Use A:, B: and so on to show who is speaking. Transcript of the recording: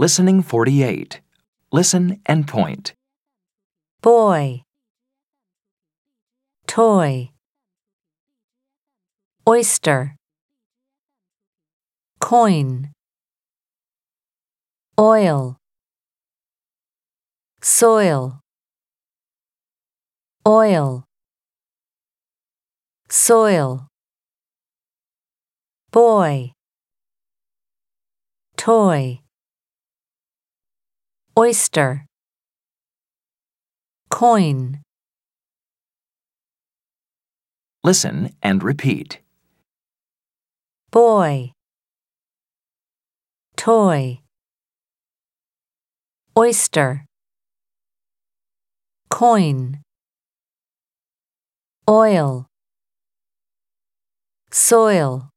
A: Listening 48. Listen and point.
B: boy, toy, oyster, coin, oil, soil, oil, soil, boy, toy, oyster. Coin,
A: Listen and repeat.
B: boy, toy, oyster, coin, oil, soil,